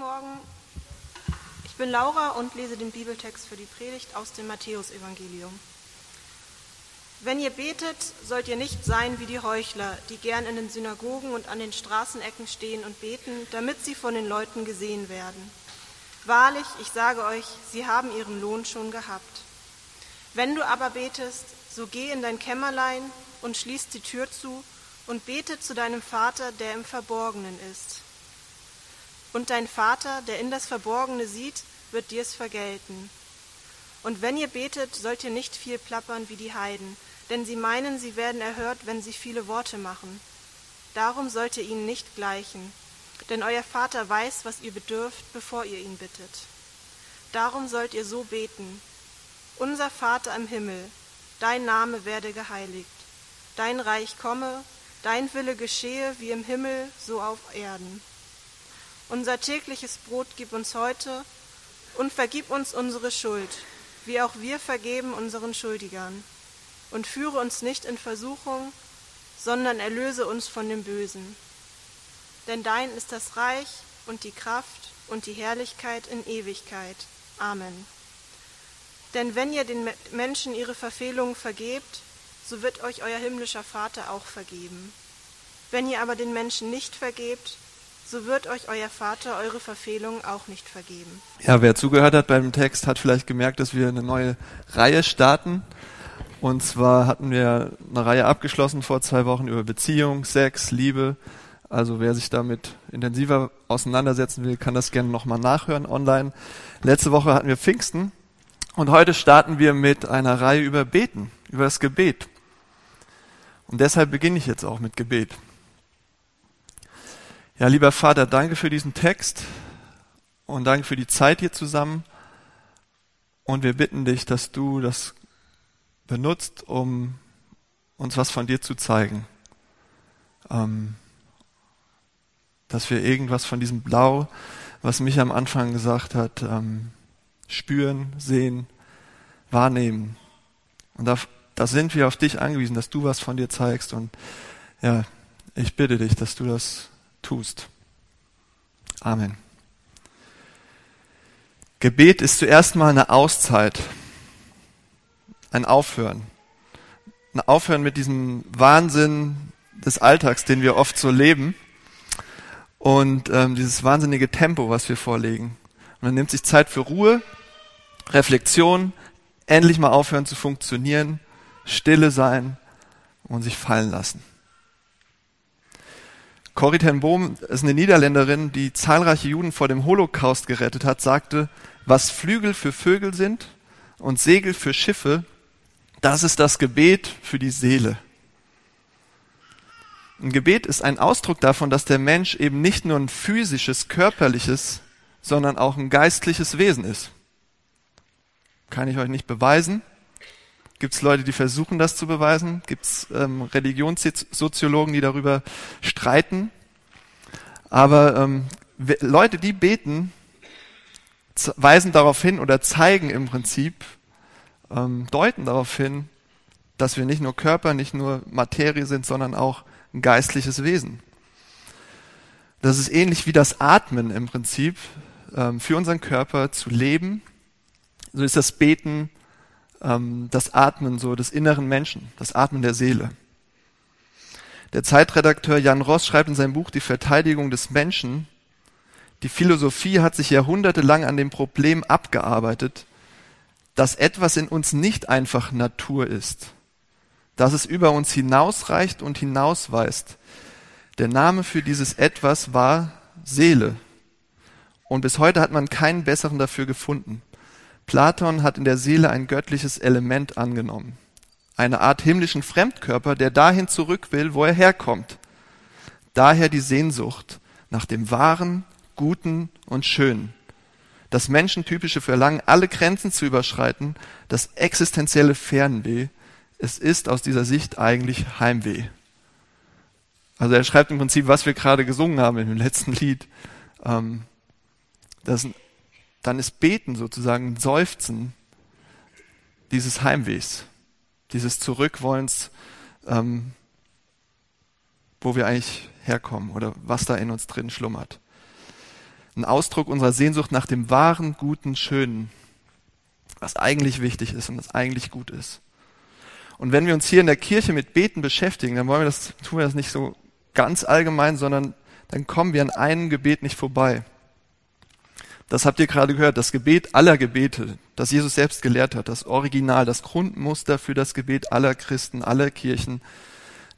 Morgen. Ich bin Laura und lese den Bibeltext für die Predigt aus dem Matthäusevangelium. Wenn ihr betet, sollt ihr nicht sein wie die Heuchler, die gern in den Synagogen und an den Straßenecken stehen und beten, damit sie von den Leuten gesehen werden. Wahrlich, ich sage euch, sie haben ihren Lohn schon gehabt. Wenn du aber betest, so geh in dein Kämmerlein und schließ die Tür zu und bete zu deinem Vater, der im Verborgenen ist. Und dein Vater, der in das Verborgene sieht, wird dir's vergelten. Und wenn ihr betet, sollt ihr nicht viel plappern wie die Heiden, denn sie meinen, sie werden erhört, wenn sie viele Worte machen. Darum sollt ihr ihnen nicht gleichen, denn euer Vater weiß, was ihr bedürft, bevor ihr ihn bittet. Darum sollt ihr so beten. Unser Vater im Himmel, dein Name werde geheiligt, dein Reich komme, dein Wille geschehe wie im Himmel, so auf Erden. Unser tägliches Brot gib uns heute und vergib uns unsere Schuld, wie auch wir vergeben unseren Schuldigern. Und führe uns nicht in Versuchung, sondern erlöse uns von dem Bösen. Denn dein ist das Reich und die Kraft und die Herrlichkeit in Ewigkeit. Amen. Denn wenn ihr den Menschen ihre Verfehlungen vergebt, so wird euch euer himmlischer Vater auch vergeben. Wenn ihr aber den Menschen nicht vergebt, so wird euch euer Vater eure Verfehlungen auch nicht vergeben. Ja, wer zugehört hat beim Text, hat vielleicht gemerkt, dass wir eine neue Reihe starten. Und zwar hatten wir eine Reihe abgeschlossen vor zwei Wochen über Beziehung, Sex, Liebe. Also wer sich damit intensiver auseinandersetzen will, kann das gerne nochmal nachhören online. Letzte Woche hatten wir Pfingsten und heute starten wir mit einer Reihe über Beten, über das Gebet. Und deshalb beginne ich jetzt auch mit Gebet. Ja, lieber Vater, danke für diesen Text und danke für die Zeit hier zusammen. Und wir bitten dich, dass du das benutzt, um uns was von dir zu zeigen. Ähm, dass wir irgendwas von diesem Blau, was mich am Anfang gesagt hat, ähm, spüren, sehen, wahrnehmen. Und da, da sind wir auf dich angewiesen, dass du was von dir zeigst. Und ja, ich bitte dich, dass du das tust. Amen. Gebet ist zuerst mal eine Auszeit, ein Aufhören. Ein Aufhören mit diesem Wahnsinn des Alltags, den wir oft so leben und ähm, dieses wahnsinnige Tempo, was wir vorlegen. Und man nimmt sich Zeit für Ruhe, Reflexion, endlich mal aufhören zu funktionieren, stille sein und sich fallen lassen. Corrie ten Boom ist eine Niederländerin, die zahlreiche Juden vor dem Holocaust gerettet hat, sagte, was Flügel für Vögel sind und Segel für Schiffe, das ist das Gebet für die Seele. Ein Gebet ist ein Ausdruck davon, dass der Mensch eben nicht nur ein physisches, körperliches, sondern auch ein geistliches Wesen ist. Kann ich euch nicht beweisen, Gibt es Leute, die versuchen, das zu beweisen? Gibt es ähm, Religionssoziologen, die darüber streiten? Aber ähm, Leute, die beten, weisen darauf hin oder zeigen im Prinzip, ähm, deuten darauf hin, dass wir nicht nur Körper, nicht nur Materie sind, sondern auch ein geistliches Wesen. Das ist ähnlich wie das Atmen im Prinzip ähm, für unseren Körper zu leben. So ist das Beten ähm, das Atmen so des inneren Menschen, das Atmen der Seele. Der Zeitredakteur Jan Ross schreibt in seinem Buch Die Verteidigung des Menschen, die Philosophie hat sich jahrhundertelang an dem Problem abgearbeitet, dass etwas in uns nicht einfach Natur ist, dass es über uns hinausreicht und hinausweist. Der Name für dieses etwas war Seele. Und bis heute hat man keinen besseren dafür gefunden. Platon hat in der Seele ein göttliches Element angenommen. Eine Art himmlischen Fremdkörper, der dahin zurück will, wo er herkommt. Daher die Sehnsucht nach dem Wahren, Guten und Schönen. Das menschentypische Verlangen, alle Grenzen zu überschreiten, das existenzielle Fernweh, es ist aus dieser Sicht eigentlich Heimweh. Also er schreibt im Prinzip, was wir gerade gesungen haben im letzten Lied. Ähm, das dann ist Beten sozusagen ein Seufzen dieses Heimwehs, dieses Zurückwollens, ähm, wo wir eigentlich herkommen oder was da in uns drin schlummert. Ein Ausdruck unserer Sehnsucht nach dem wahren, guten, schönen, was eigentlich wichtig ist und was eigentlich gut ist. Und wenn wir uns hier in der Kirche mit Beten beschäftigen, dann wollen wir das, tun wir das nicht so ganz allgemein, sondern dann kommen wir an einem Gebet nicht vorbei. Das habt ihr gerade gehört, das Gebet aller Gebete, das Jesus selbst gelehrt hat, das Original, das Grundmuster für das Gebet aller Christen, aller Kirchen,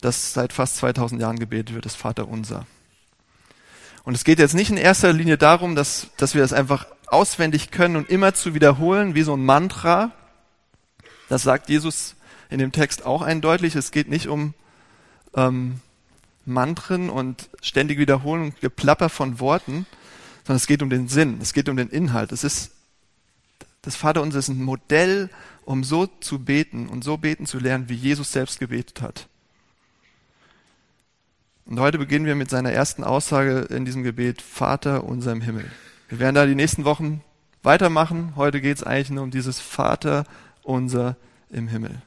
das seit fast 2000 Jahren gebetet wird, das Vater unser. Und es geht jetzt nicht in erster Linie darum, dass, dass wir das einfach auswendig können und immer zu wiederholen, wie so ein Mantra. Das sagt Jesus in dem Text auch eindeutig. Es geht nicht um ähm, Mantren und ständig Wiederholen und Geplapper von Worten, sondern es geht um den Sinn, es geht um den Inhalt. Es ist, das Vaterunser ist ein Modell, um so zu beten und so beten zu lernen, wie Jesus selbst gebetet hat. Und heute beginnen wir mit seiner ersten Aussage in diesem Gebet, Vater unser im Himmel. Wir werden da die nächsten Wochen weitermachen. Heute geht es eigentlich nur um dieses Vater unser im Himmel.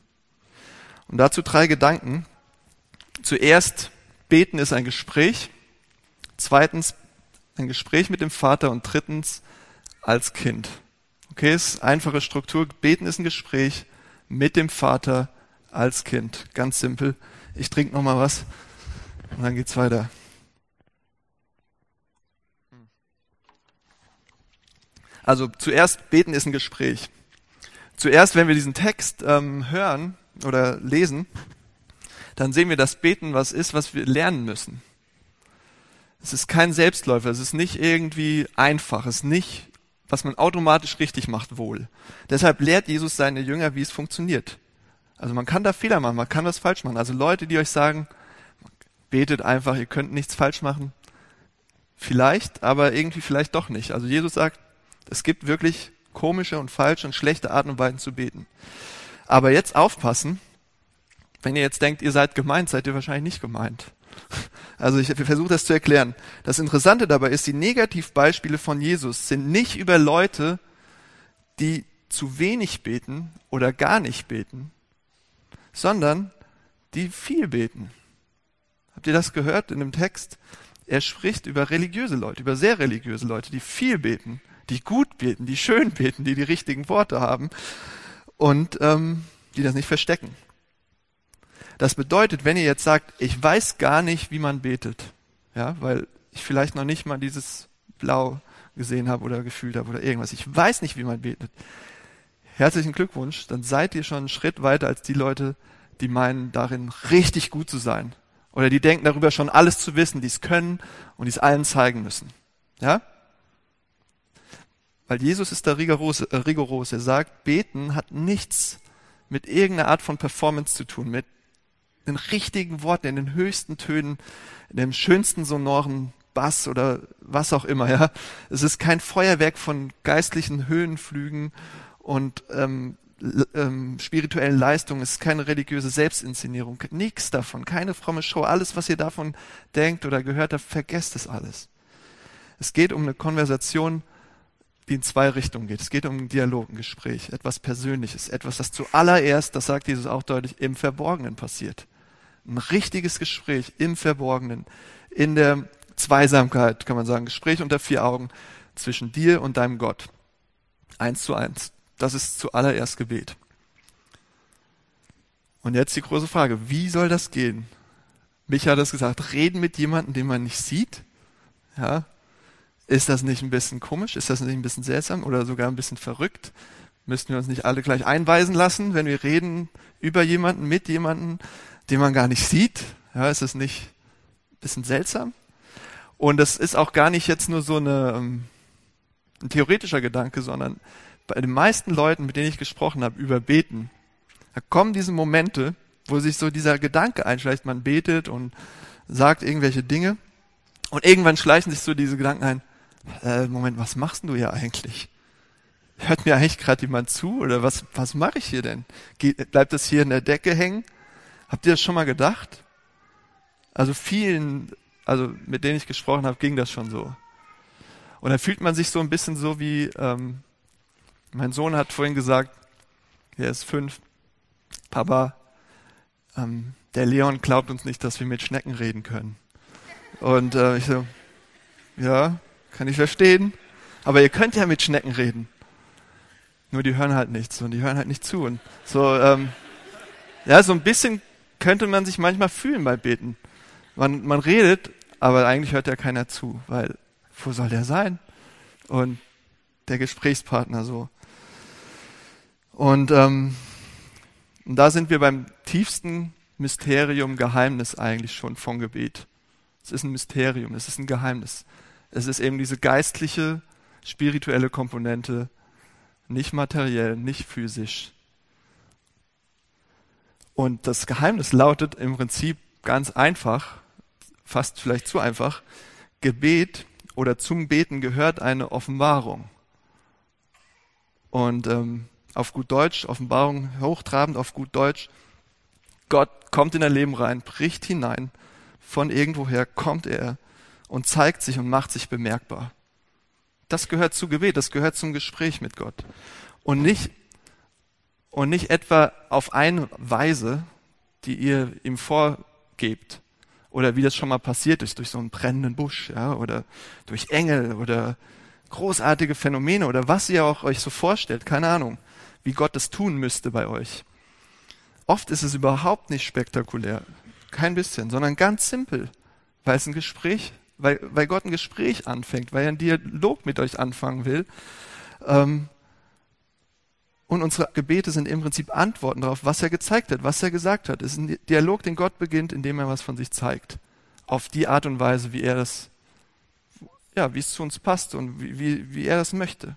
Und dazu drei Gedanken. Zuerst, beten ist ein Gespräch. Zweitens, ein Gespräch mit dem Vater. Und drittens, als Kind. Okay, ist einfache Struktur. Beten ist ein Gespräch mit dem Vater als Kind. Ganz simpel. Ich trinke noch mal was und dann geht's weiter. Also zuerst beten ist ein Gespräch. Zuerst, wenn wir diesen Text ähm, hören oder lesen, dann sehen wir, dass Beten was ist, was wir lernen müssen. Es ist kein Selbstläufer, es ist nicht irgendwie einfach, es ist nicht, was man automatisch richtig macht, wohl. Deshalb lehrt Jesus seine Jünger, wie es funktioniert. Also man kann da Fehler machen, man kann was falsch machen. Also Leute, die euch sagen, betet einfach, ihr könnt nichts falsch machen. Vielleicht, aber irgendwie vielleicht doch nicht. Also Jesus sagt, es gibt wirklich komische und falsche und schlechte Arten und Weisen zu beten. Aber jetzt aufpassen, wenn ihr jetzt denkt, ihr seid gemeint, seid ihr wahrscheinlich nicht gemeint. Also ich versuche das zu erklären. Das Interessante dabei ist, die Negativbeispiele von Jesus sind nicht über Leute, die zu wenig beten oder gar nicht beten, sondern die viel beten. Habt ihr das gehört in dem Text? Er spricht über religiöse Leute, über sehr religiöse Leute, die viel beten, die gut beten, die schön beten, die die richtigen Worte haben und ähm, die das nicht verstecken. Das bedeutet, wenn ihr jetzt sagt, ich weiß gar nicht, wie man betet, ja, weil ich vielleicht noch nicht mal dieses Blau gesehen habe oder gefühlt habe oder irgendwas, ich weiß nicht, wie man betet. Herzlichen Glückwunsch, dann seid ihr schon einen Schritt weiter als die Leute, die meinen, darin richtig gut zu sein. Oder die denken darüber schon alles zu wissen, die es können und die es allen zeigen müssen. Ja? Weil Jesus ist da rigoros, äh, rigoros. Er sagt, beten hat nichts mit irgendeiner Art von Performance zu tun, mit den richtigen Worten, in den höchsten Tönen, in dem schönsten sonoren Bass oder was auch immer. Ja, es ist kein Feuerwerk von geistlichen Höhenflügen und ähm, ähm, spirituellen Leistungen, es ist keine religiöse Selbstinszenierung, nichts davon, keine fromme Show. Alles, was ihr davon denkt oder gehört habt, vergesst es alles. Es geht um eine Konversation, die in zwei Richtungen geht. Es geht um einen Dialog, ein Gespräch, etwas Persönliches, etwas, das zuallererst, das sagt Jesus auch deutlich, im Verborgenen passiert. Ein richtiges Gespräch im Verborgenen, in der Zweisamkeit, kann man sagen, Gespräch unter vier Augen zwischen dir und deinem Gott. Eins zu eins. Das ist zuallererst Gebet. Und jetzt die große Frage, wie soll das gehen? Micha hat es gesagt, reden mit jemandem, den man nicht sieht. Ja, ist das nicht ein bisschen komisch? Ist das nicht ein bisschen seltsam oder sogar ein bisschen verrückt? Müssten wir uns nicht alle gleich einweisen lassen, wenn wir reden über jemanden, mit jemanden, den man gar nicht sieht? Ja, ist das nicht ein bisschen seltsam? Und das ist auch gar nicht jetzt nur so eine, ähm, ein theoretischer Gedanke, sondern bei den meisten Leuten, mit denen ich gesprochen habe, über Beten, da kommen diese Momente, wo sich so dieser Gedanke einschleicht, man betet und sagt irgendwelche Dinge und irgendwann schleichen sich so diese Gedanken ein, äh, Moment, was machst du hier eigentlich? Hört mir eigentlich gerade jemand zu oder was, was mache ich hier denn? Geht, bleibt das hier in der Decke hängen? Habt ihr das schon mal gedacht? Also vielen, also mit denen ich gesprochen habe, ging das schon so. Und dann fühlt man sich so ein bisschen so wie ähm, mein Sohn hat vorhin gesagt, er ist fünf, Papa, ähm, der Leon glaubt uns nicht, dass wir mit Schnecken reden können. Und äh, ich so, ja, Kann ich verstehen. Aber ihr könnt ja mit Schnecken reden. Nur die hören halt nichts und die hören halt nicht zu. Und so, ähm, ja, so ein bisschen könnte man sich manchmal fühlen bei Beten. Man, man redet, aber eigentlich hört ja keiner zu, weil wo soll der sein? Und der Gesprächspartner so. Und, ähm, und da sind wir beim tiefsten Mysterium, Geheimnis eigentlich schon von Gebet. Es ist ein Mysterium, es ist ein Geheimnis. Es ist eben diese geistliche, spirituelle Komponente, nicht materiell, nicht physisch. Und das Geheimnis lautet im Prinzip ganz einfach, fast vielleicht zu einfach, Gebet oder zum Beten gehört eine Offenbarung. Und ähm, auf gut Deutsch, Offenbarung hochtrabend, auf gut Deutsch, Gott kommt in dein Leben rein, bricht hinein, von irgendwoher kommt er und zeigt sich und macht sich bemerkbar. Das gehört zu Gebet, das gehört zum Gespräch mit Gott. Und nicht, und nicht etwa auf eine Weise, die ihr ihm vorgebt. Oder wie das schon mal passiert ist, durch so einen brennenden Busch, ja, oder durch Engel oder großartige Phänomene oder was ihr auch euch so vorstellt, keine Ahnung, wie Gott es tun müsste bei euch. Oft ist es überhaupt nicht spektakulär, kein bisschen, sondern ganz simpel, weil es ein Gespräch, weil, weil Gott ein Gespräch anfängt, weil er einen Dialog mit euch anfangen will. Ähm, und unsere Gebete sind im Prinzip Antworten darauf, was er gezeigt hat, was er gesagt hat. Es ist ein Dialog, den Gott beginnt, indem er was von sich zeigt. Auf die Art und Weise, wie er das, ja, wie es zu uns passt und wie, wie, wie er das möchte.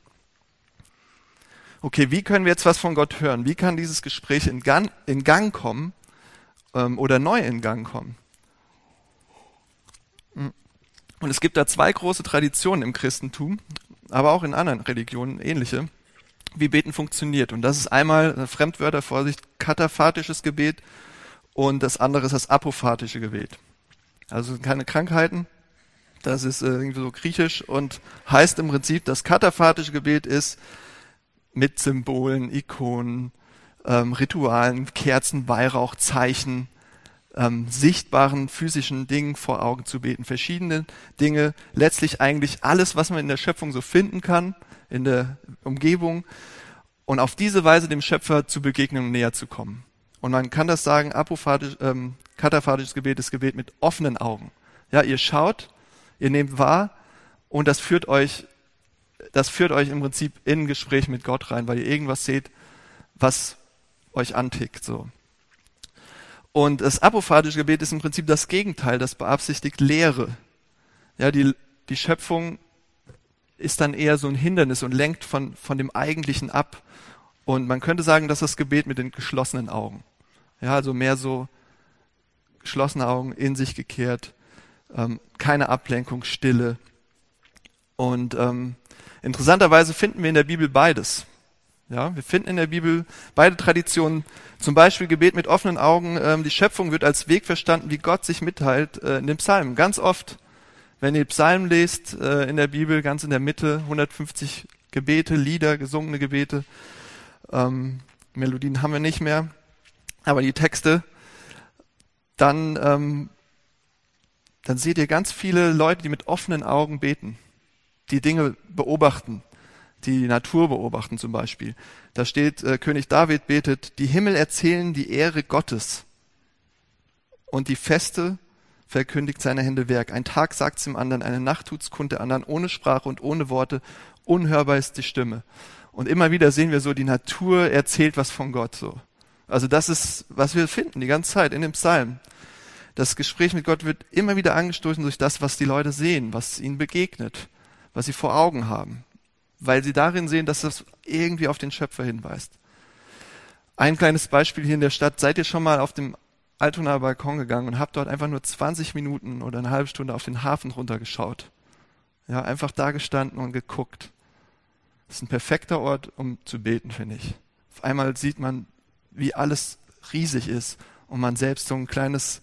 Okay, wie können wir jetzt was von Gott hören? Wie kann dieses Gespräch in Gang, in Gang kommen ähm, oder neu in Gang kommen? Hm. Und es gibt da zwei große Traditionen im Christentum, aber auch in anderen Religionen ähnliche wie Beten funktioniert. Und das ist einmal, Fremdwörter, Vorsicht, kataphatisches Gebet und das andere ist das apophatische Gebet. Also keine Krankheiten, das ist äh, irgendwie so griechisch und heißt im Prinzip, das kataphatische Gebet ist mit Symbolen, Ikonen, ähm, Ritualen, Kerzen, Weihrauch, Zeichen, ähm, sichtbaren physischen Dingen vor Augen zu beten. Verschiedene Dinge, letztlich eigentlich alles, was man in der Schöpfung so finden kann, in der Umgebung und auf diese Weise dem Schöpfer zu begegnen und näher zu kommen. Und man kann das sagen, apophatisch, ähm, kataphatisches Gebet ist Gebet mit offenen Augen. Ja, ihr schaut, ihr nehmt wahr und das führt euch, das führt euch im Prinzip in ein Gespräch mit Gott rein, weil ihr irgendwas seht, was euch antickt, so. Und das apophatische Gebet ist im Prinzip das Gegenteil, das beabsichtigt Lehre. Ja, die, die Schöpfung ist dann eher so ein Hindernis und lenkt von, von dem Eigentlichen ab. Und man könnte sagen, dass das Gebet mit den geschlossenen Augen. Ja, also mehr so geschlossene Augen, in sich gekehrt, ähm, keine Ablenkung, Stille. Und ähm, interessanterweise finden wir in der Bibel beides. Ja, wir finden in der Bibel beide Traditionen, zum Beispiel Gebet mit offenen Augen. Ähm, die Schöpfung wird als Weg verstanden, wie Gott sich mitteilt äh, in den Psalmen. Ganz oft wenn ihr Psalmen lest äh, in der Bibel, ganz in der Mitte, 150 Gebete, Lieder, gesungene Gebete. Ähm, Melodien haben wir nicht mehr, aber die Texte, dann, ähm, dann seht ihr ganz viele Leute, die mit offenen Augen beten, die Dinge beobachten, die Natur beobachten zum Beispiel. Da steht, äh, König David betet, die Himmel erzählen die Ehre Gottes und die Feste verkündigt seine Hände Werk. Ein Tag sagt's dem anderen, eine Nacht tut's kund der anderen, ohne Sprache und ohne Worte. Unhörbar ist die Stimme. Und immer wieder sehen wir so, die Natur erzählt was von Gott, so. Also das ist, was wir finden die ganze Zeit in dem Psalm. Das Gespräch mit Gott wird immer wieder angestoßen durch das, was die Leute sehen, was ihnen begegnet, was sie vor Augen haben. Weil sie darin sehen, dass das irgendwie auf den Schöpfer hinweist. Ein kleines Beispiel hier in der Stadt. Seid ihr schon mal auf dem Altonaer Balkon gegangen und habe dort einfach nur 20 Minuten oder eine halbe Stunde auf den Hafen runtergeschaut. Ja, einfach da gestanden und geguckt. Das ist ein perfekter Ort, um zu beten, finde ich. Auf einmal sieht man, wie alles riesig ist und man selbst so ein kleines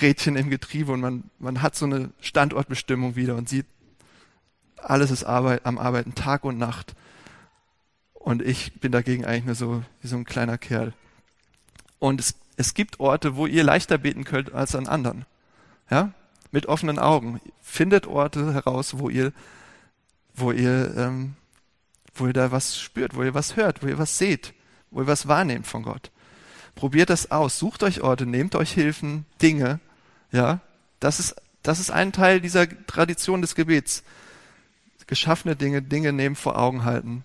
Rädchen im Getriebe und man, man hat so eine Standortbestimmung wieder und sieht, alles ist Arbeit, am Arbeiten, Tag und Nacht. Und ich bin dagegen eigentlich nur so wie so ein kleiner Kerl. Und es es gibt Orte, wo ihr leichter beten könnt als an anderen. Ja? Mit offenen Augen. Findet Orte heraus, wo ihr wo ihr, ähm, wo ihr da was spürt, wo ihr was hört, wo ihr was seht, wo ihr was wahrnehmt von Gott. Probiert das aus, sucht euch Orte, nehmt euch Hilfen, Dinge, ja. Das ist, das ist ein Teil dieser Tradition des Gebets. Geschaffene Dinge, Dinge nehmen vor Augen halten,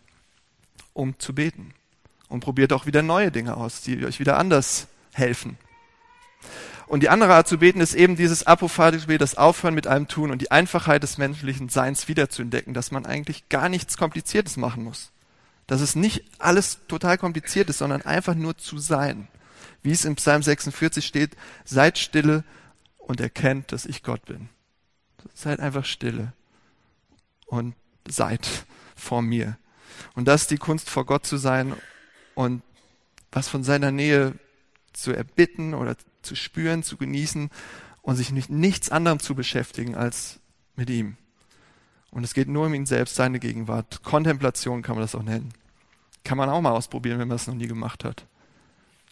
um zu beten. Und probiert auch wieder neue Dinge aus, die euch wieder anders helfen. Und die andere Art zu beten ist eben dieses apophatische das Aufhören mit allem Tun und die Einfachheit des menschlichen Seins wiederzuentdecken, dass man eigentlich gar nichts Kompliziertes machen muss. Dass es nicht alles total kompliziert ist, sondern einfach nur zu sein. Wie es im Psalm 46 steht, seid stille und erkennt, dass ich Gott bin. Seid einfach stille und seid vor mir. Und das ist die Kunst, vor Gott zu sein und was von seiner Nähe zu erbitten oder zu spüren, zu genießen und sich mit nichts anderem zu beschäftigen als mit ihm. Und es geht nur um ihn selbst, seine Gegenwart. Kontemplation kann man das auch nennen. Kann man auch mal ausprobieren, wenn man es noch nie gemacht hat.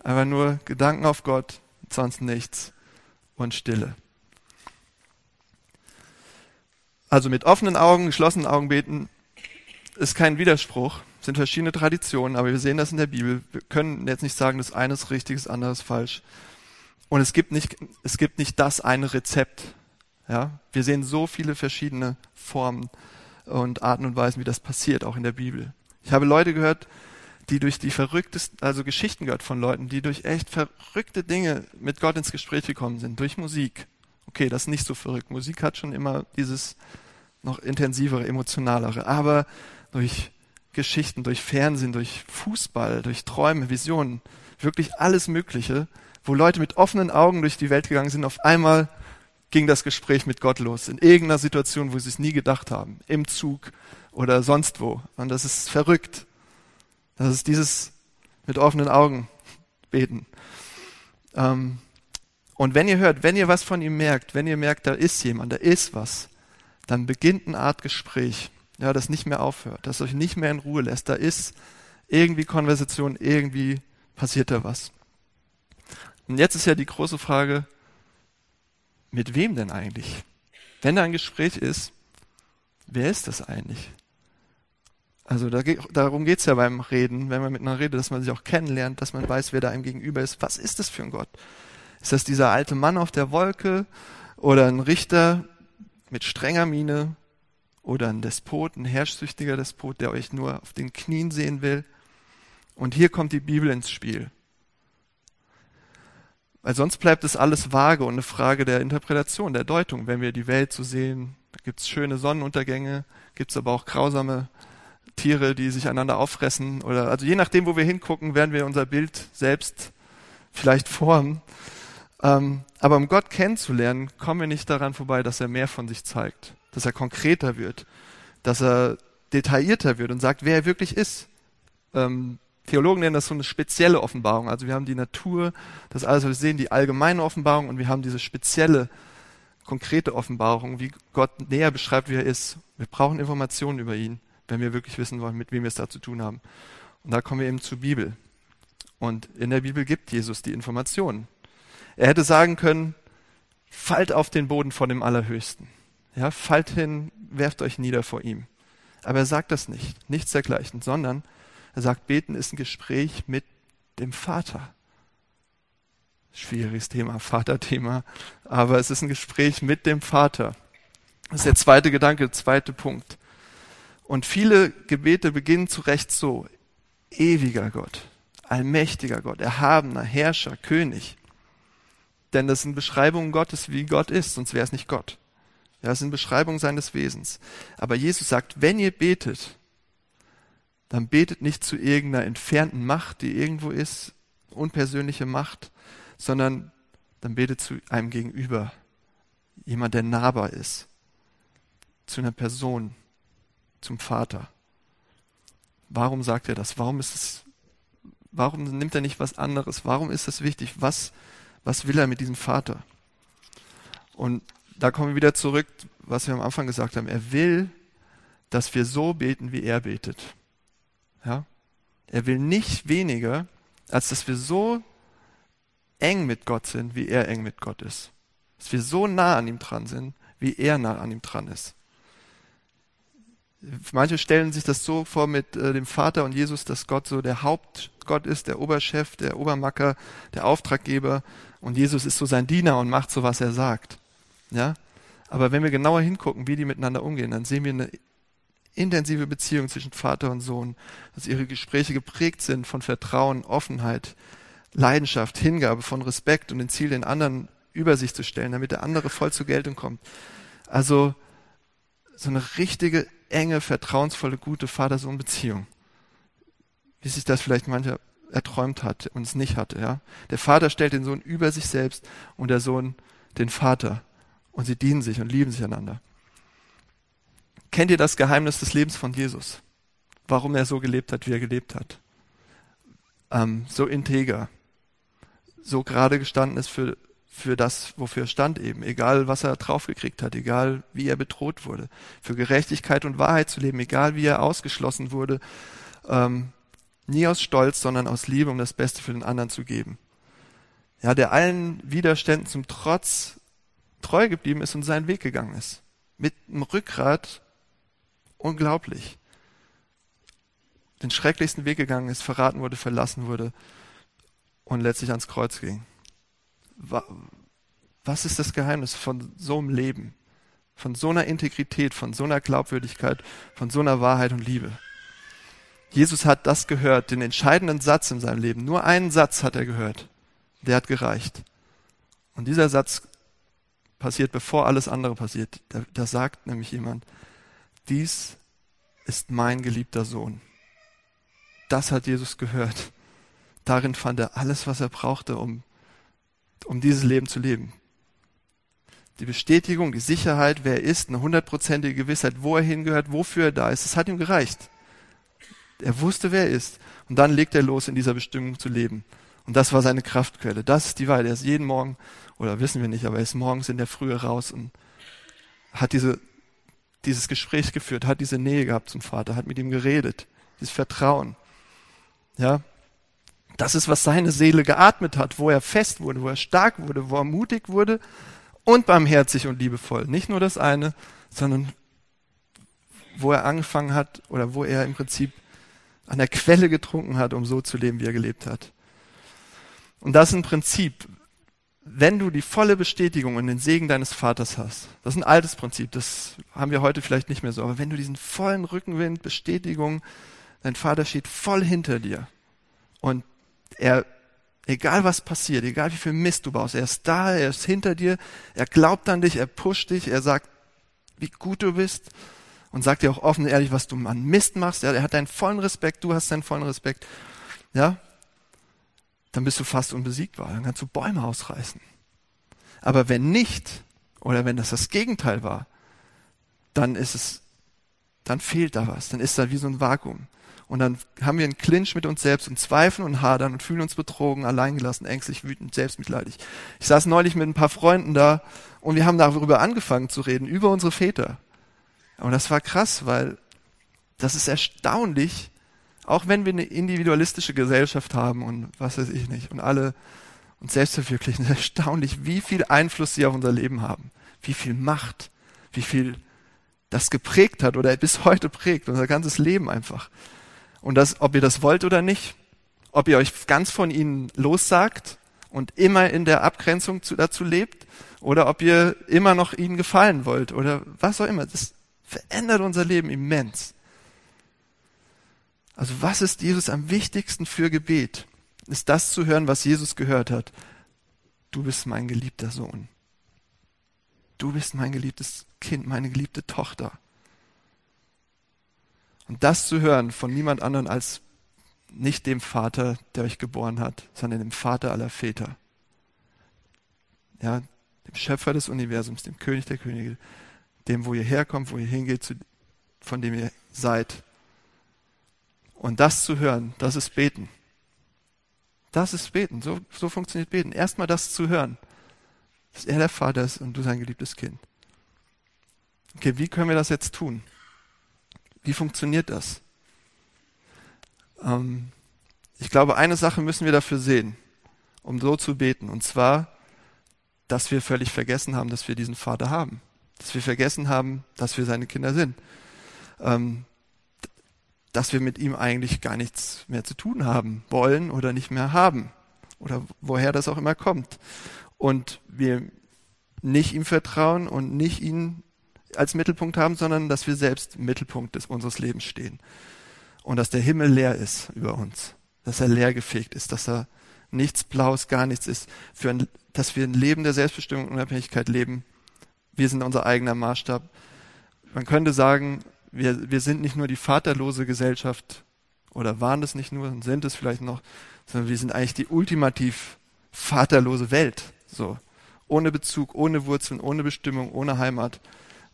Einfach nur Gedanken auf Gott, sonst nichts und Stille. Also mit offenen Augen, geschlossenen Augen beten ist kein Widerspruch, sind verschiedene Traditionen, aber wir sehen das in der Bibel. Wir können jetzt nicht sagen, das eine ist richtig, das andere ist falsch. Und es gibt nicht, es gibt nicht das eine Rezept. Ja, wir sehen so viele verschiedene Formen und Arten und Weisen, wie das passiert, auch in der Bibel. Ich habe Leute gehört, die durch die verrücktesten, also Geschichten gehört von Leuten, die durch echt verrückte Dinge mit Gott ins Gespräch gekommen sind, durch Musik. Okay, das ist nicht so verrückt. Musik hat schon immer dieses noch intensivere, emotionalere, aber durch Geschichten, durch Fernsehen, durch Fußball, durch Träume, Visionen, wirklich alles Mögliche, wo Leute mit offenen Augen durch die Welt gegangen sind, auf einmal ging das Gespräch mit Gott los, in irgendeiner Situation, wo sie es nie gedacht haben, im Zug oder sonst wo. Und das ist verrückt. Das ist dieses mit offenen Augen beten. Ähm, und wenn ihr hört, wenn ihr was von ihm merkt, wenn ihr merkt, da ist jemand, da ist was, dann beginnt eine Art Gespräch, ja, das nicht mehr aufhört, das euch nicht mehr in Ruhe lässt. Da ist irgendwie Konversation, irgendwie passiert da was. Und jetzt ist ja die große Frage, mit wem denn eigentlich? Wenn da ein Gespräch ist, wer ist das eigentlich? Also da, darum geht's ja beim Reden, wenn man miteinander redet, dass man sich auch kennenlernt, dass man weiß, wer da einem gegenüber ist. Was ist das für ein Gott? Ist das dieser alte Mann auf der Wolke oder ein Richter mit strenger Miene oder ein Despot, ein herrschsüchtiger Despot, der euch nur auf den Knien sehen will? Und hier kommt die Bibel ins Spiel. Weil sonst bleibt es alles vage und eine Frage der Interpretation, der Deutung. Wenn wir die Welt so sehen, da gibt's schöne Sonnenuntergänge, gibt's aber auch grausame Tiere, die sich einander auffressen. Oder also je nachdem, wo wir hingucken, werden wir unser Bild selbst vielleicht formen. Ähm, aber um Gott kennenzulernen, kommen wir nicht daran vorbei, dass er mehr von sich zeigt, dass er konkreter wird, dass er detaillierter wird und sagt, wer er wirklich ist. Ähm, Theologen nennen das so eine spezielle Offenbarung. Also wir haben die Natur, das alles, was wir sehen, die allgemeine Offenbarung und wir haben diese spezielle, konkrete Offenbarung, wie Gott näher beschreibt, wie er ist. Wir brauchen Informationen über ihn, wenn wir wirklich wissen wollen, mit wem wir es da zu tun haben. Und da kommen wir eben zur Bibel. Und in der Bibel gibt Jesus die Informationen. Er hätte sagen können, fallt auf den Boden vor dem Allerhöchsten. Ja, fallt hin, werft euch nieder vor ihm. Aber er sagt das nicht, nichts dergleichen, sondern er sagt, beten ist ein Gespräch mit dem Vater. Schwieriges Thema, Vaterthema, aber es ist ein Gespräch mit dem Vater. Das ist der zweite Gedanke, zweite Punkt. Und viele Gebete beginnen zu Recht so. Ewiger Gott, allmächtiger Gott, erhabener Herrscher, König. Denn das sind Beschreibungen Gottes, wie Gott ist, sonst wäre es nicht Gott. Ja, sind Beschreibungen seines Wesens. Aber Jesus sagt, wenn ihr betet, dann betet nicht zu irgendeiner entfernten Macht, die irgendwo ist, unpersönliche Macht, sondern dann betet zu einem Gegenüber, jemand, der nahbar ist, zu einer Person, zum Vater. Warum sagt er das? Warum ist es, warum nimmt er nicht was anderes? Warum ist das wichtig? Was, was will er mit diesem Vater? Und da kommen wir wieder zurück, was wir am Anfang gesagt haben. Er will, dass wir so beten, wie er betet. Ja? Er will nicht weniger, als dass wir so eng mit Gott sind, wie er eng mit Gott ist. Dass wir so nah an ihm dran sind, wie er nah an ihm dran ist. Manche stellen sich das so vor mit äh, dem Vater und Jesus, dass Gott so der Hauptgott ist, der Oberchef, der Obermacker, der Auftraggeber und Jesus ist so sein Diener und macht so, was er sagt. Ja? Aber wenn wir genauer hingucken, wie die miteinander umgehen, dann sehen wir eine intensive Beziehung zwischen Vater und Sohn, dass ihre Gespräche geprägt sind von Vertrauen, Offenheit, Leidenschaft, Hingabe, von Respekt und dem Ziel, den anderen über sich zu stellen, damit der andere voll zur Geltung kommt. Also so eine richtige, enge, vertrauensvolle, gute Vater-Sohn-Beziehung. Wie sich das vielleicht mancher erträumt hat und es nicht hatte. Ja? Der Vater stellt den Sohn über sich selbst und der Sohn den Vater. Und sie dienen sich und lieben sich einander. Kennt ihr das Geheimnis des Lebens von Jesus? Warum er so gelebt hat, wie er gelebt hat? Ähm, so integer, so gerade gestanden ist für, für das, wofür er stand eben, egal was er draufgekriegt hat, egal wie er bedroht wurde, für Gerechtigkeit und Wahrheit zu leben, egal wie er ausgeschlossen wurde, ähm, nie aus Stolz, sondern aus Liebe, um das Beste für den anderen zu geben. Ja, der allen Widerständen zum Trotz treu geblieben ist und seinen Weg gegangen ist. Mit einem Rückgrat unglaublich. Den schrecklichsten Weg gegangen ist, verraten wurde, verlassen wurde und letztlich ans Kreuz ging. Was ist das Geheimnis von so einem Leben, von so einer Integrität, von so einer Glaubwürdigkeit, von so einer Wahrheit und Liebe? Jesus hat das gehört, den entscheidenden Satz in seinem Leben. Nur einen Satz hat er gehört. Der hat gereicht. Und dieser Satz passiert, bevor alles andere passiert. Da, da sagt nämlich jemand, dies ist mein geliebter Sohn. Das hat Jesus gehört. Darin fand er alles, was er brauchte, um, um dieses Leben zu leben. Die Bestätigung, die Sicherheit, wer er ist, eine hundertprozentige Gewissheit, wo er hingehört, wofür er da ist, das hat ihm gereicht. Er wusste, wer er ist. Und dann legt er los, in dieser Bestimmung zu leben. Und das war seine Kraftquelle. Das ist die Wahrheit. Er ist jeden Morgen, oder wissen wir nicht, aber er ist morgens in der Frühe raus und hat diese, dieses Gespräch geführt, hat diese Nähe gehabt zum Vater, hat mit ihm geredet, dieses Vertrauen. Ja, das ist, was seine Seele geatmet hat, wo er fest wurde, wo er stark wurde, wo er mutig wurde und barmherzig und liebevoll. Nicht nur das eine, sondern wo er angefangen hat oder wo er im Prinzip an der Quelle getrunken hat, um so zu leben, wie er gelebt hat. Und das ist ein Prinzip. Wenn du die volle Bestätigung und den Segen deines Vaters hast, das ist ein altes Prinzip, das haben wir heute vielleicht nicht mehr so, aber wenn du diesen vollen Rückenwind, Bestätigung, dein Vater steht voll hinter dir und er, egal was passiert, egal wie viel Mist du baust, er ist da, er ist hinter dir, er glaubt an dich, er pusht dich, er sagt, wie gut du bist und sagt dir auch offen und ehrlich, was du an Mist machst. Ja, er hat deinen vollen Respekt, du hast deinen vollen Respekt. Ja, dann bist du fast unbesiegbar. Dann kannst du Bäume ausreißen. Aber wenn nicht, oder wenn das das Gegenteil war, dann ist es, dann fehlt da was. Dann ist da wie so ein Vakuum. Und dann haben wir einen Clinch mit uns selbst und zweifeln und hadern und fühlen uns betrogen, alleingelassen, ängstlich, wütend, selbstmitleidig. Ich saß neulich mit ein paar Freunden da und wir haben darüber angefangen zu reden, über unsere Väter. Und das war krass, weil das ist erstaunlich, auch wenn wir eine individualistische Gesellschaft haben und was weiß ich nicht, und alle uns selbst verwirklichen, ist erstaunlich, wie viel Einfluss sie auf unser Leben haben, wie viel Macht, wie viel das geprägt hat oder bis heute prägt, unser ganzes Leben einfach. Und das, ob ihr das wollt oder nicht, ob ihr euch ganz von ihnen lossagt und immer in der Abgrenzung zu, dazu lebt, oder ob ihr immer noch ihnen gefallen wollt, oder was auch immer, das verändert unser Leben immens. Also was ist Jesus am wichtigsten für Gebet? Ist das zu hören, was Jesus gehört hat. Du bist mein geliebter Sohn. Du bist mein geliebtes Kind, meine geliebte Tochter. Und das zu hören von niemand anderen als nicht dem Vater, der euch geboren hat, sondern dem Vater aller Väter. Ja, dem Schöpfer des Universums, dem König der Könige, dem, wo ihr herkommt, wo ihr hingeht, von dem ihr seid. Und das zu hören, das ist Beten. Das ist Beten. So, so funktioniert Beten. Erstmal das zu hören, dass er der Vater ist und du sein geliebtes Kind. Okay, wie können wir das jetzt tun? Wie funktioniert das? Ähm, ich glaube, eine Sache müssen wir dafür sehen, um so zu beten. Und zwar, dass wir völlig vergessen haben, dass wir diesen Vater haben. Dass wir vergessen haben, dass wir seine Kinder sind. ähm, dass wir mit ihm eigentlich gar nichts mehr zu tun haben wollen oder nicht mehr haben oder woher das auch immer kommt. Und wir nicht ihm vertrauen und nicht ihn als Mittelpunkt haben, sondern dass wir selbst im Mittelpunkt des, unseres Lebens stehen. Und dass der Himmel leer ist über uns, dass er leer gefegt ist, dass er nichts Blaues, gar nichts ist, für ein, dass wir ein Leben der Selbstbestimmung und Unabhängigkeit leben. Wir sind unser eigener Maßstab. Man könnte sagen, wir, wir sind nicht nur die vaterlose Gesellschaft oder waren es nicht nur und sind es vielleicht noch, sondern wir sind eigentlich die ultimativ vaterlose Welt. So. Ohne Bezug, ohne Wurzeln, ohne Bestimmung, ohne Heimat.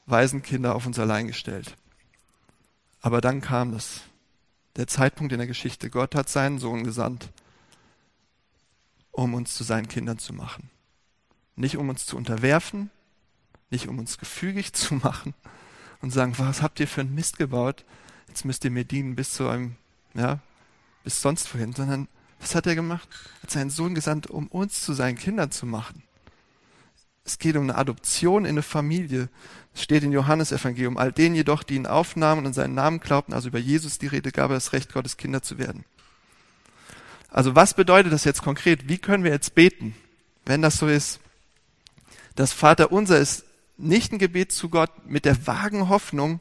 Waisenkinder auf uns allein gestellt. Aber dann kam das. Der Zeitpunkt in der Geschichte. Gott hat seinen Sohn gesandt um uns zu seinen Kindern zu machen. Nicht um uns zu unterwerfen, nicht um uns gefügig zu machen und sagen, was habt ihr für einen Mist gebaut? Jetzt müsst ihr mir dienen bis zu einem, ja, bis sonst wohin, sondern was hat er gemacht? Er hat seinen Sohn gesandt, um uns zu seinen Kindern zu machen. Es geht um eine Adoption in eine Familie. Es steht in Johannes Evangelium. All denen jedoch, die ihn aufnahmen und seinen Namen glaubten, also über Jesus die Rede gab, er das Recht, Gottes Kinder zu werden. Also was bedeutet das jetzt konkret? Wie können wir jetzt beten, wenn das so ist? Das Vater unser ist nicht ein Gebet zu Gott mit der vagen Hoffnung,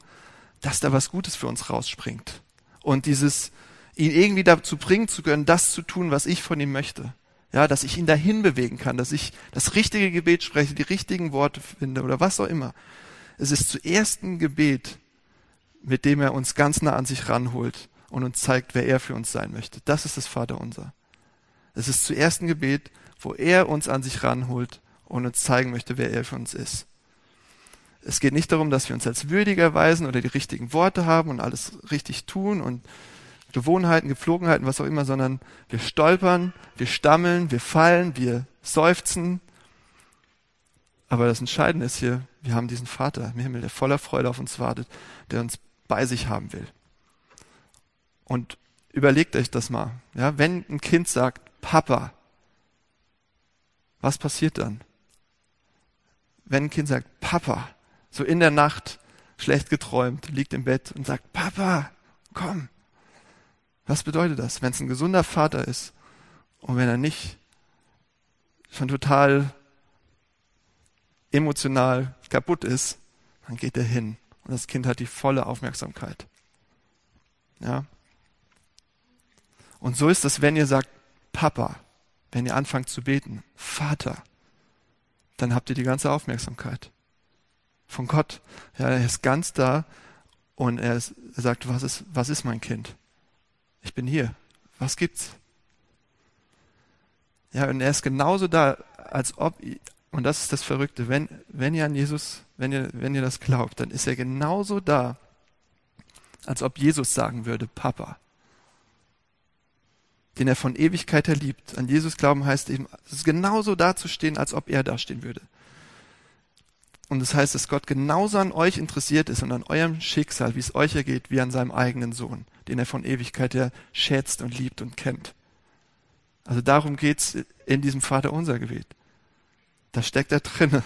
dass da was Gutes für uns rausspringt. Und dieses, ihn irgendwie dazu bringen zu können, das zu tun, was ich von ihm möchte. Ja, dass ich ihn dahin bewegen kann, dass ich das richtige Gebet spreche, die richtigen Worte finde oder was auch immer. Es ist zuerst ein Gebet, mit dem er uns ganz nah an sich ranholt und uns zeigt, wer er für uns sein möchte. Das ist das Vaterunser. Es ist zuerst ein Gebet, wo er uns an sich ranholt und uns zeigen möchte, wer er für uns ist. Es geht nicht darum, dass wir uns als würdig erweisen oder die richtigen Worte haben und alles richtig tun und Gewohnheiten, Gepflogenheiten, was auch immer, sondern wir stolpern, wir stammeln, wir fallen, wir seufzen. Aber das Entscheidende ist hier, wir haben diesen Vater im Himmel, der voller Freude auf uns wartet, der uns bei sich haben will. Und überlegt euch das mal. Ja, wenn ein Kind sagt, Papa, was passiert dann? Wenn ein Kind sagt, Papa, so in der Nacht, schlecht geträumt, liegt im Bett und sagt, Papa, komm. Was bedeutet das, wenn es ein gesunder Vater ist und wenn er nicht schon total emotional kaputt ist, dann geht er hin und das Kind hat die volle Aufmerksamkeit. Ja, und so ist es, wenn ihr sagt, Papa, wenn ihr anfangt zu beten, Vater, dann habt ihr die ganze Aufmerksamkeit von Gott. Ja, er ist ganz da und er, ist, er sagt, was ist, was ist mein Kind? Ich bin hier. Was gibt's? Ja, und er ist genauso da, als ob, und das ist das Verrückte, wenn, wenn ihr an Jesus, wenn ihr, wenn ihr das glaubt, dann ist er genauso da, als ob Jesus sagen würde, Papa den er von Ewigkeit her liebt. An Jesus glauben heißt eben, es ist genauso dazustehen, als ob er dastehen würde. Und das heißt, dass Gott genauso an euch interessiert ist und an eurem Schicksal, wie es euch ergeht, wie an seinem eigenen Sohn, den er von Ewigkeit her schätzt und liebt und kennt. Also darum geht's in diesem Vater unser Gebet. Da steckt er drinne.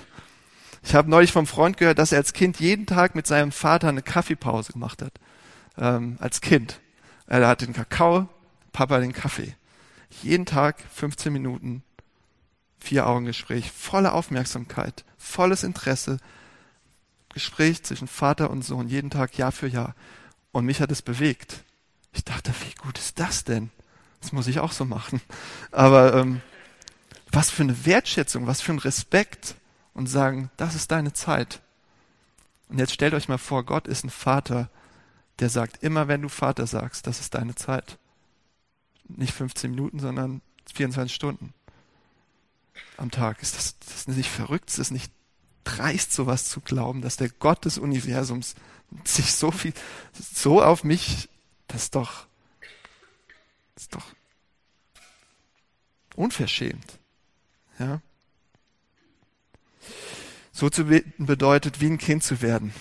Ich habe neulich vom Freund gehört, dass er als Kind jeden Tag mit seinem Vater eine Kaffeepause gemacht hat. Ähm, als Kind. Er hat den Kakao Papa den Kaffee. Jeden Tag 15 Minuten, vier Augen Gespräch, volle Aufmerksamkeit, volles Interesse, Gespräch zwischen Vater und Sohn, jeden Tag, Jahr für Jahr. Und mich hat es bewegt. Ich dachte, wie gut ist das denn? Das muss ich auch so machen. Aber ähm, was für eine Wertschätzung, was für ein Respekt und sagen, das ist deine Zeit. Und jetzt stellt euch mal vor, Gott ist ein Vater, der sagt, immer wenn du Vater sagst, das ist deine Zeit nicht 15 Minuten, sondern 24 Stunden am Tag. Ist das, das nicht verrückt? Ist das nicht dreist, sowas zu glauben, dass der Gott des Universums sich so viel, so auf mich, das ist doch, das ist doch unverschämt. Ja? So zu beten bedeutet, wie ein Kind zu werden.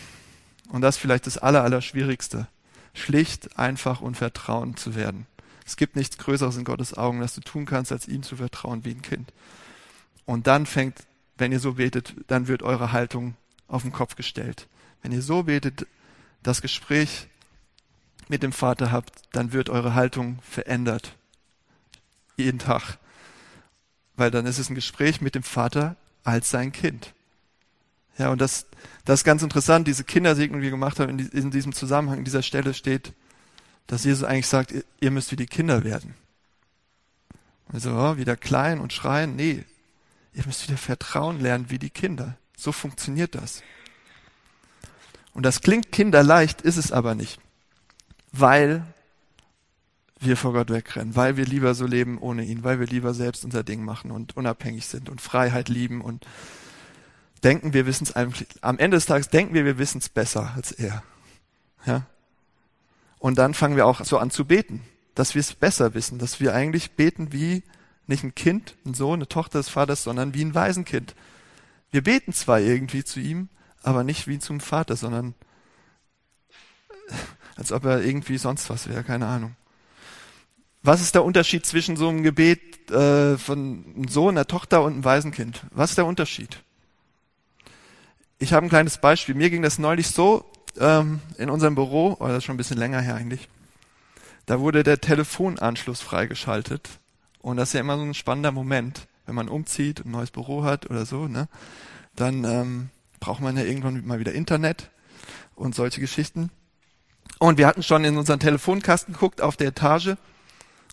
Und das vielleicht das Aller, Allerschwierigste. Schlicht, einfach und vertrauen zu werden. Es gibt nichts Größeres in Gottes Augen, das du tun kannst, als ihm zu vertrauen wie ein Kind. Und dann fängt, wenn ihr so betet, dann wird eure Haltung auf den Kopf gestellt. Wenn ihr so betet, das Gespräch mit dem Vater habt, dann wird eure Haltung verändert. Jeden Tag. Weil dann ist es ein Gespräch mit dem Vater als sein Kind. Ja, und das, das ist ganz interessant, diese Kindersegnung, die wir gemacht haben, in, diesem Zusammenhang, in dieser Stelle steht, dass Jesus eigentlich sagt, ihr, ihr müsst wie die Kinder werden. Also oh, wieder klein und schreien. Nee, ihr müsst wieder vertrauen lernen wie die Kinder. So funktioniert das. Und das klingt kinderleicht, ist es aber nicht. Weil wir vor Gott wegrennen, weil wir lieber so leben ohne ihn, weil wir lieber selbst unser Ding machen und unabhängig sind und Freiheit lieben und denken, wir wissen es am Ende des Tages denken wir, wir wissen es besser als er. Ja? Und dann fangen wir auch so an zu beten, dass wir es besser wissen, dass wir eigentlich beten wie nicht ein Kind, ein Sohn, eine Tochter des Vaters, sondern wie ein Waisenkind. Wir beten zwar irgendwie zu ihm, aber nicht wie zum Vater, sondern als ob er irgendwie sonst was wäre, keine Ahnung. Was ist der Unterschied zwischen so einem Gebet äh, von einem Sohn, einer Tochter und einem Waisenkind? Was ist der Unterschied? Ich habe ein kleines Beispiel. Mir ging das neulich so ähm, in unserem Büro, oder oh, das ist schon ein bisschen länger her eigentlich. Da wurde der Telefonanschluss freigeschaltet. Und das ist ja immer so ein spannender Moment, wenn man umzieht und ein neues Büro hat oder so. Ne? Dann ähm, braucht man ja irgendwann mal wieder Internet und solche Geschichten. Und wir hatten schon in unseren Telefonkasten geguckt auf der Etage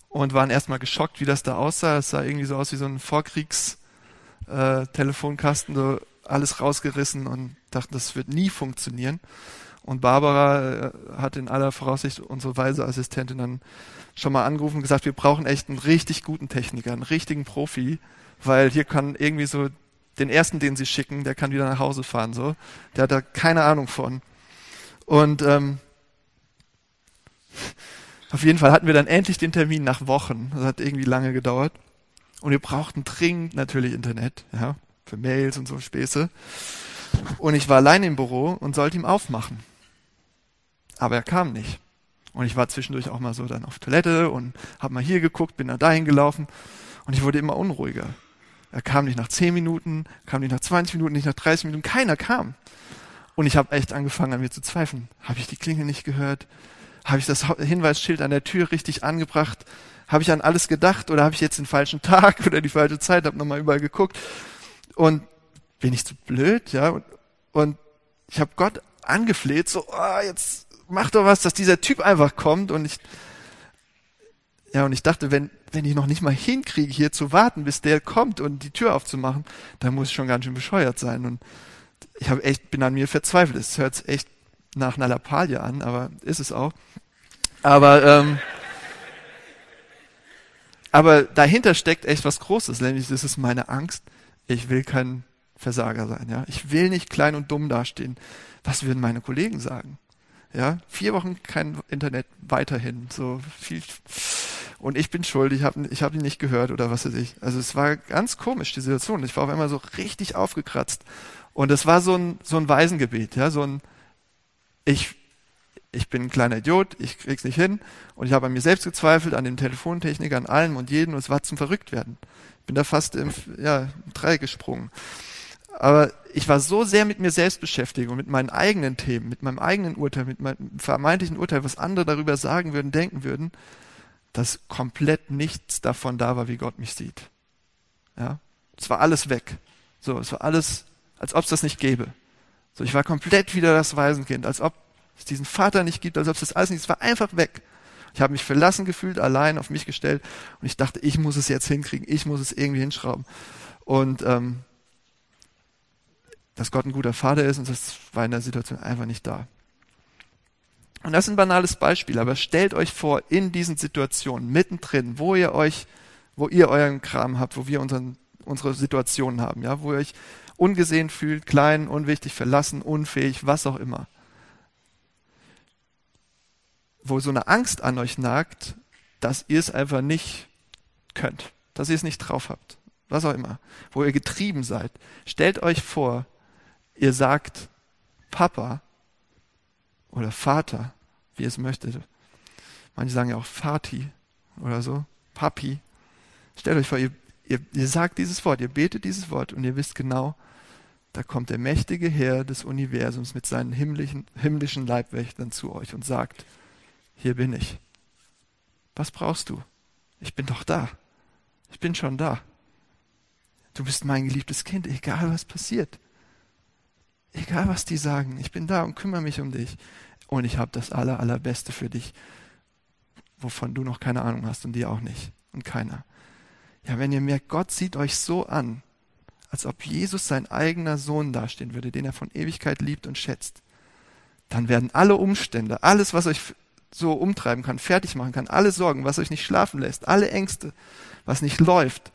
und waren erstmal geschockt, wie das da aussah. Es sah irgendwie so aus wie so ein Vorkriegs-Telefonkasten, äh, so alles rausgerissen und dachten, das wird nie funktionieren. Und Barbara äh, hat in aller Voraussicht unsere weise Assistentin dann schon mal angerufen und gesagt, wir brauchen echt einen richtig guten Techniker, einen richtigen Profi, weil hier kann irgendwie so den ersten, den sie schicken, der kann wieder nach Hause fahren, so. Der hat da keine Ahnung von. Und ähm, auf jeden Fall hatten wir dann endlich den Termin nach Wochen. Das hat irgendwie lange gedauert. Und wir brauchten dringend natürlich Internet, ja, für Mails und so Späße. Und ich war allein im Büro und sollte ihm aufmachen. Aber er kam nicht. Und ich war zwischendurch auch mal so dann auf Toilette und habe mal hier geguckt, bin da dahin gelaufen und ich wurde immer unruhiger. Er kam nicht nach 10 Minuten, kam nicht nach 20 Minuten, nicht nach 30 Minuten, keiner kam. Und ich habe echt angefangen an mir zu zweifeln. Habe ich die Klinge nicht gehört? Habe ich das Hinweisschild an der Tür richtig angebracht? Habe ich an alles gedacht oder habe ich jetzt den falschen Tag oder die falsche Zeit? Habe nochmal überall geguckt. Und bin ich zu blöd? Ja. Und, und ich habe Gott angefleht, so, oh, jetzt mach doch was, dass dieser Typ einfach kommt. Und ich, ja, und ich dachte, wenn, wenn ich noch nicht mal hinkriege, hier zu warten, bis der kommt und die Tür aufzumachen, dann muss ich schon ganz schön bescheuert sein. Und ich habe echt, bin an mir verzweifelt. Es hört echt nach einer Lappalie an, aber ist es auch. Aber, ähm, aber dahinter steckt echt was Großes, nämlich das ist meine Angst. Ich will kein Versager sein, ja. Ich will nicht klein und dumm dastehen. Was würden meine Kollegen sagen? Ja, vier Wochen kein Internet weiterhin, so viel. Und ich bin schuld, ich habe ich hab ihn nicht gehört oder was weiß ich. Also es war ganz komisch, die Situation. Ich war auf einmal so richtig aufgekratzt. Und es war so ein, so ein Waisengebet, ja, so ein, ich, ich bin ein kleiner Idiot, ich krieg's nicht hin. Und ich habe an mir selbst gezweifelt, an dem Telefontechniker, an allem und jedem. Und es war zum Verrücktwerden. Ich bin da fast im, ja, im Dreieck gesprungen. Aber ich war so sehr mit mir selbst beschäftigt und mit meinen eigenen Themen, mit meinem eigenen Urteil, mit meinem vermeintlichen Urteil, was andere darüber sagen würden, denken würden, dass komplett nichts davon da war, wie Gott mich sieht. Ja, es war alles weg. So, es war alles, als ob es das nicht gäbe. So, ich war komplett wieder das Waisenkind, als ob es diesen Vater nicht gibt, als ob es das alles nicht, es war einfach weg. Ich habe mich verlassen gefühlt, allein auf mich gestellt und ich dachte, ich muss es jetzt hinkriegen, ich muss es irgendwie hinschrauben. Und ähm, dass Gott ein guter Vater ist und das war in der Situation einfach nicht da. Und das ist ein banales Beispiel, aber stellt euch vor, in diesen Situationen, mittendrin, wo ihr euch, wo ihr euren Kram habt, wo wir unseren, unsere Situationen haben, ja, wo ihr euch ungesehen fühlt, klein, unwichtig, verlassen, unfähig, was auch immer. Wo so eine Angst an euch nagt, dass ihr es einfach nicht könnt, dass ihr es nicht drauf habt, was auch immer, wo ihr getrieben seid. Stellt euch vor, ihr sagt Papa oder Vater, wie ihr es möchtet. Manche sagen ja auch Vati oder so, Papi. Stellt euch vor, ihr, ihr, ihr sagt dieses Wort, ihr betet dieses Wort und ihr wisst genau, da kommt der mächtige Herr des Universums mit seinen himmlischen, himmlischen Leibwächtern zu euch und sagt, hier bin ich. Was brauchst du? Ich bin doch da. Ich bin schon da. Du bist mein geliebtes Kind, egal was passiert. Egal was die sagen, ich bin da und kümmere mich um dich. Und ich habe das aller, allerbeste für dich, wovon du noch keine Ahnung hast und die auch nicht. Und keiner. Ja, wenn ihr merkt, Gott sieht euch so an, als ob Jesus sein eigener Sohn dastehen würde, den er von Ewigkeit liebt und schätzt, dann werden alle Umstände, alles, was euch so umtreiben kann, fertig machen kann, alle Sorgen, was euch nicht schlafen lässt, alle Ängste, was nicht läuft,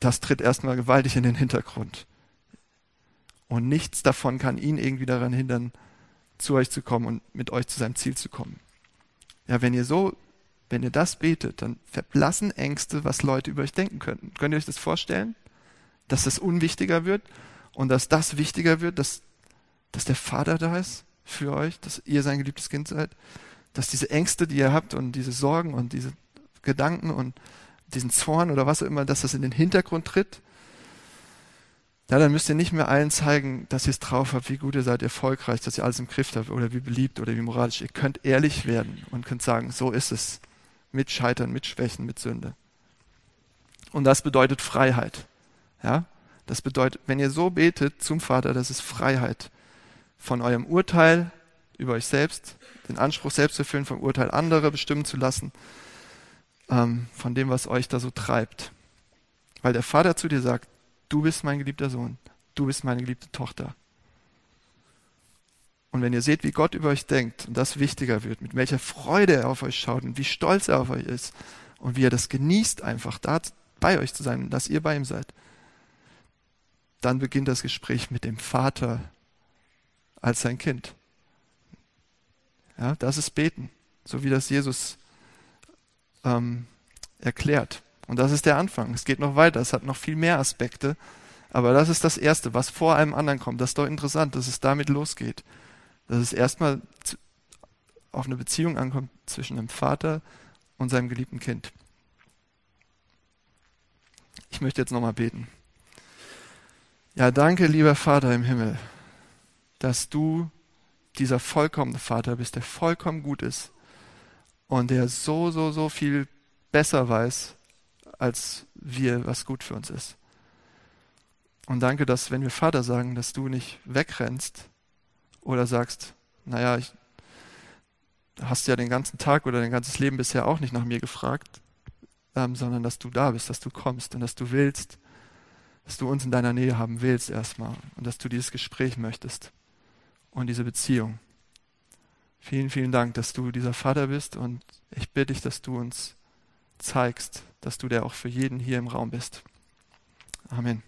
das tritt erstmal gewaltig in den Hintergrund. Und nichts davon kann ihn irgendwie daran hindern, zu euch zu kommen und mit euch zu seinem Ziel zu kommen. Ja, wenn ihr so, wenn ihr das betet, dann verblassen Ängste, was Leute über euch denken könnten. Könnt ihr euch das vorstellen? Dass das unwichtiger wird und dass das wichtiger wird, dass, dass der Vater da ist für euch, dass ihr sein geliebtes Kind seid, dass diese Ängste, die ihr habt und diese Sorgen und diese Gedanken und diesen Zorn oder was auch immer, dass das in den Hintergrund tritt ja, dann müsst ihr nicht mehr allen zeigen, dass ihr es drauf habt, wie gut ihr seid, erfolgreich, dass ihr alles im Griff habt oder wie beliebt oder wie moralisch. Ihr könnt ehrlich werden und könnt sagen, so ist es. Mit Scheitern, mit Schwächen, mit Sünde. Und das bedeutet Freiheit. Ja? Das bedeutet, wenn ihr so betet zum Vater, das ist Freiheit von eurem Urteil über euch selbst, den Anspruch selbst zu erfüllen, vom Urteil anderer bestimmen zu lassen, ähm, von dem, was euch da so treibt. Weil der Vater zu dir sagt, du bist mein geliebter Sohn, du bist meine geliebte Tochter. Und wenn ihr seht, wie Gott über euch denkt und das wichtiger wird, mit welcher Freude er auf euch schaut und wie stolz er auf euch ist und wie er das genießt, einfach da bei euch zu sein dass ihr bei ihm seid, dann beginnt das Gespräch mit dem Vater als sein Kind. Ja, das ist Beten, so wie das Jesus ähm, erklärt. Und das ist der Anfang. Es geht noch weiter. Es hat noch viel mehr Aspekte. Aber das ist das Erste, was vor allem anderen kommt. Das ist doch interessant, dass es damit losgeht. Dass es erstmal auf eine Beziehung ankommt zwischen einem Vater und seinem geliebten Kind. Ich möchte jetzt nochmal beten. Ja, danke, lieber Vater im Himmel, dass du dieser vollkommene Vater bist, der vollkommen gut ist und der so, so, so viel besser weiß, als wir, was gut für uns ist. Und danke, dass wenn wir Vater sagen, dass du nicht wegrennst oder sagst, naja, ich hast ja den ganzen Tag oder dein ganzes Leben bisher auch nicht nach mir gefragt, ähm, sondern dass du da bist, dass du kommst und dass du willst, dass du uns in deiner Nähe haben willst erstmal und dass du dieses Gespräch möchtest und diese Beziehung. Vielen, vielen Dank, dass du dieser Vater bist und ich bitte dich, dass du uns zeigst, dass du der auch für jeden hier im Raum bist. Amen.